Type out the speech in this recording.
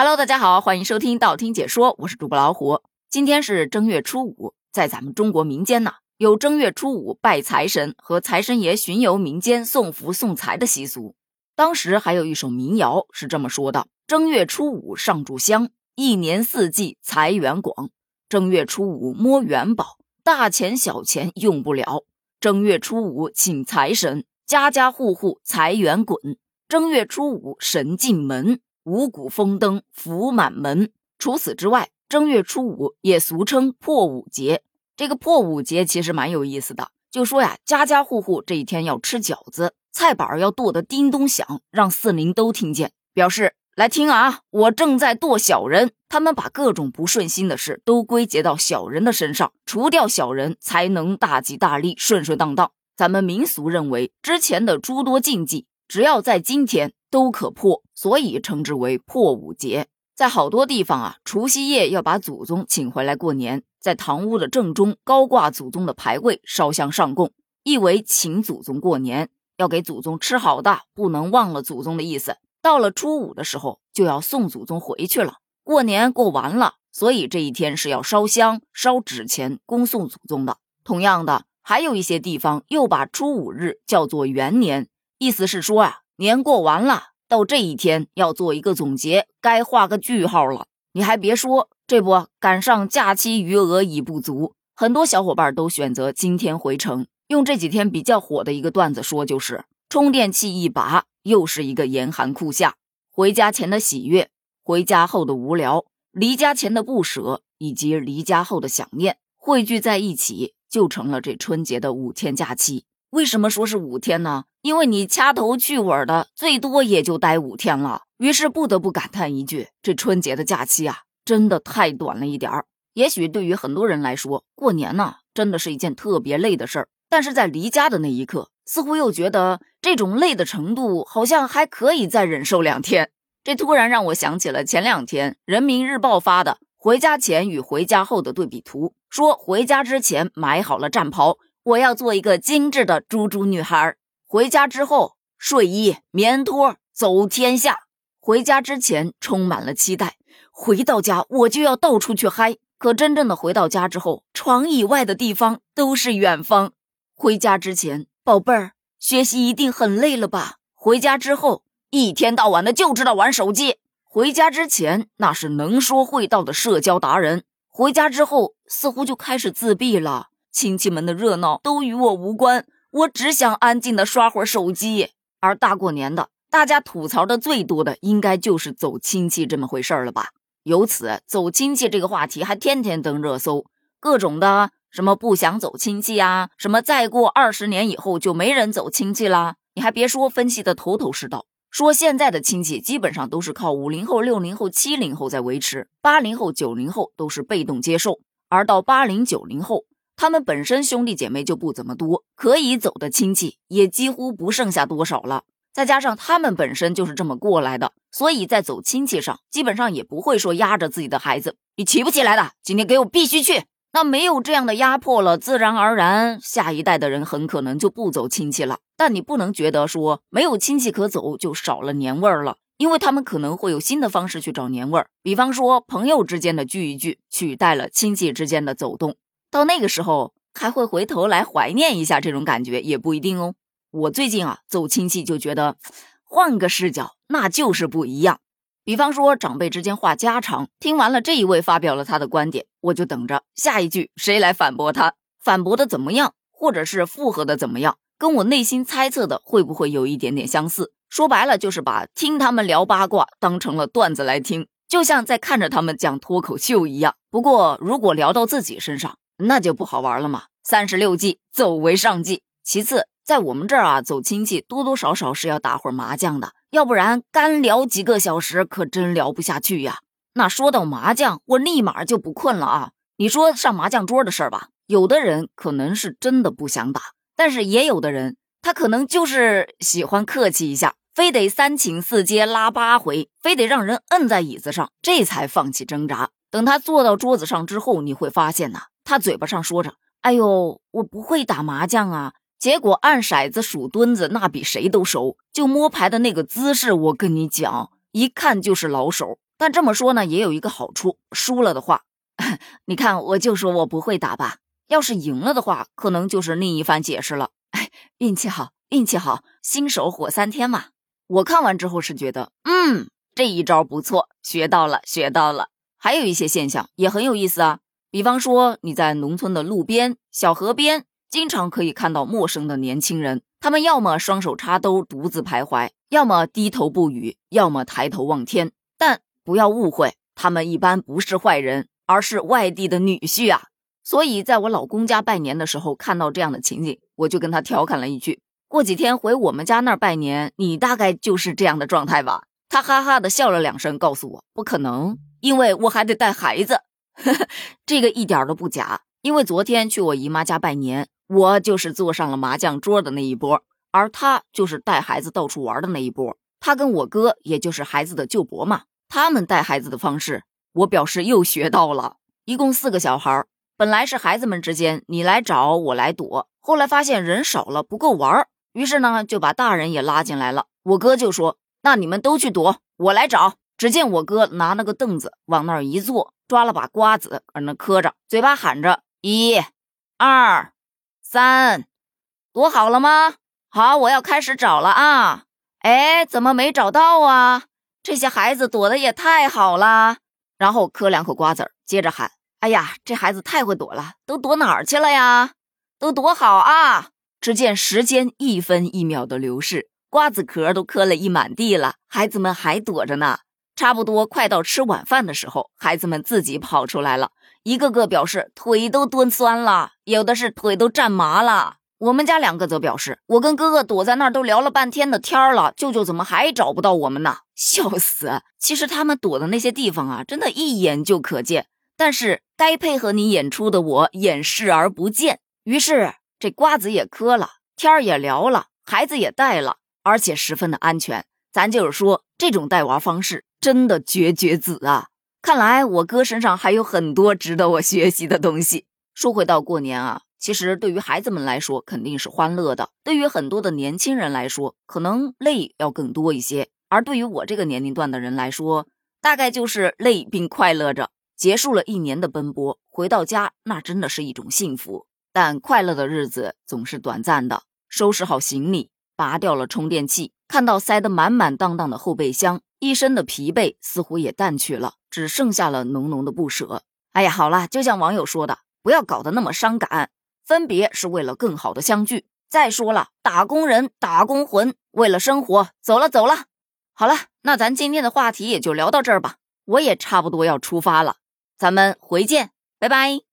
Hello，大家好，欢迎收听道听解说，我是主播老虎。今天是正月初五，在咱们中国民间呢，有正月初五拜财神和财神爷巡游民间送福送财的习俗。当时还有一首民谣是这么说的：正月初五上柱香，一年四季财源广；正月初五摸元宝，大钱小钱用不了；正月初五请财神，家家户户财源滚；正月初五神进门。五谷丰登，福满门。除此之外，正月初五也俗称破五节。这个破五节其实蛮有意思的，就说呀，家家户户这一天要吃饺子，菜板要剁得叮咚响，让四邻都听见，表示来听啊，我正在剁小人。他们把各种不顺心的事都归结到小人的身上，除掉小人才能大吉大利、顺顺当当。咱们民俗认为，之前的诸多禁忌，只要在今天。都可破，所以称之为破五节。在好多地方啊，除夕夜要把祖宗请回来过年，在堂屋的正中高挂祖宗的牌位，烧香上供，意为请祖宗过年，要给祖宗吃好的，不能忘了祖宗的意思。到了初五的时候，就要送祖宗回去了。过年过完了，所以这一天是要烧香、烧纸钱恭送祖宗的。同样的，还有一些地方又把初五日叫做元年，意思是说啊。年过完了，到这一天要做一个总结，该画个句号了。你还别说，这不赶上假期余额已不足，很多小伙伴都选择今天回城。用这几天比较火的一个段子说，就是充电器一拔，又是一个严寒酷夏。回家前的喜悦，回家后的无聊，离家前的不舍，以及离家后的想念，汇聚在一起，就成了这春节的五天假期。为什么说是五天呢？因为你掐头去尾的，最多也就待五天了。于是不得不感叹一句：这春节的假期啊，真的太短了一点儿。也许对于很多人来说，过年呢，真的是一件特别累的事儿。但是在离家的那一刻，似乎又觉得这种累的程度，好像还可以再忍受两天。这突然让我想起了前两天人民日报发的回家前与回家后的对比图，说回家之前买好了战袍。我要做一个精致的猪猪女孩。回家之后，睡衣、棉拖走天下。回家之前充满了期待，回到家我就要到处去嗨。可真正的回到家之后，床以外的地方都是远方。回家之前，宝贝儿，学习一定很累了吧？回家之后，一天到晚的就知道玩手机。回家之前，那是能说会道的社交达人。回家之后，似乎就开始自闭了。亲戚们的热闹都与我无关，我只想安静的刷会儿手机。而大过年的，大家吐槽的最多的应该就是走亲戚这么回事儿了吧？由此，走亲戚这个话题还天天登热搜，各种的什么不想走亲戚啊，什么再过二十年以后就没人走亲戚啦。你还别说，分析的头头是道，说现在的亲戚基本上都是靠五零后、六零后、七零后在维持，八零后、九零后都是被动接受，而到八零九零后。他们本身兄弟姐妹就不怎么多，可以走的亲戚也几乎不剩下多少了。再加上他们本身就是这么过来的，所以在走亲戚上，基本上也不会说压着自己的孩子，你起不起来的，今天给我必须去。那没有这样的压迫了，自然而然，下一代的人很可能就不走亲戚了。但你不能觉得说没有亲戚可走就少了年味儿了，因为他们可能会有新的方式去找年味儿，比方说朋友之间的聚一聚，取代了亲戚之间的走动。到那个时候还会回头来怀念一下这种感觉也不一定哦。我最近啊走亲戚就觉得，换个视角那就是不一样。比方说长辈之间话家常，听完了这一位发表了他的观点，我就等着下一句谁来反驳他，反驳的怎么样，或者是附和的怎么样，跟我内心猜测的会不会有一点点相似？说白了就是把听他们聊八卦当成了段子来听，就像在看着他们讲脱口秀一样。不过如果聊到自己身上，那就不好玩了嘛！三十六计，走为上计。其次，在我们这儿啊，走亲戚多多少少是要打会儿麻将的，要不然干聊几个小时可真聊不下去呀。那说到麻将，我立马就不困了啊！你说上麻将桌的事儿吧，有的人可能是真的不想打，但是也有的人他可能就是喜欢客气一下，非得三请四接拉八回，非得让人摁在椅子上，这才放弃挣扎。等他坐到桌子上之后，你会发现呐。他嘴巴上说着：“哎呦，我不会打麻将啊。”结果按骰子、数墩子，那比谁都熟。就摸牌的那个姿势，我跟你讲，一看就是老手。但这么说呢，也有一个好处，输了的话，你看我就说我不会打吧。要是赢了的话，可能就是另一番解释了。哎，运气好，运气好，新手火三天嘛。我看完之后是觉得，嗯，这一招不错，学到了，学到了。还有一些现象也很有意思啊，比方说你在农村的路边、小河边，经常可以看到陌生的年轻人，他们要么双手插兜独自徘徊，要么低头不语，要么抬头望天。但不要误会，他们一般不是坏人，而是外地的女婿啊。所以，在我老公家拜年的时候，看到这样的情景，我就跟他调侃了一句：“过几天回我们家那儿拜年，你大概就是这样的状态吧？”他哈哈的笑了两声，告诉我：“不可能，因为我还得带孩子。” 这个一点都不假，因为昨天去我姨妈家拜年，我就是坐上了麻将桌的那一波，而他就是带孩子到处玩的那一波。他跟我哥，也就是孩子的舅伯嘛，他们带孩子的方式，我表示又学到了。一共四个小孩。本来是孩子们之间你来找我来躲，后来发现人少了不够玩，于是呢就把大人也拉进来了。我哥就说：“那你们都去躲，我来找。”只见我哥拿了个凳子往那儿一坐，抓了把瓜子搁那磕着，嘴巴喊着：“一、二、三，躲好了吗？好，我要开始找了啊！哎，怎么没找到啊？这些孩子躲得也太好了。”然后磕两口瓜子，接着喊。哎呀，这孩子太会躲了，都躲哪儿去了呀？都躲好啊！只见时间一分一秒的流逝，瓜子壳都磕了一满地了，孩子们还躲着呢。差不多快到吃晚饭的时候，孩子们自己跑出来了，一个个表示腿都蹲酸了，有的是腿都站麻了。我们家两个则表示，我跟哥哥躲在那儿都聊了半天的天了，舅舅怎么还找不到我们呢？笑死！其实他们躲的那些地方啊，真的一眼就可见。但是该配合你演出的我演视而不见，于是这瓜子也磕了，天儿也聊了，孩子也带了，而且十分的安全。咱就是说，这种带娃方式真的绝绝子啊！看来我哥身上还有很多值得我学习的东西。说回到过年啊，其实对于孩子们来说肯定是欢乐的，对于很多的年轻人来说，可能累要更多一些。而对于我这个年龄段的人来说，大概就是累并快乐着。结束了一年的奔波，回到家那真的是一种幸福。但快乐的日子总是短暂的。收拾好行李，拔掉了充电器，看到塞得满满当当的后备箱，一身的疲惫似乎也淡去了，只剩下了浓浓的不舍。哎呀，好了，就像网友说的，不要搞得那么伤感。分别是为了更好的相聚。再说了，打工人，打工魂，为了生活，走了走了。好了，那咱今天的话题也就聊到这儿吧。我也差不多要出发了。咱们回见，拜拜。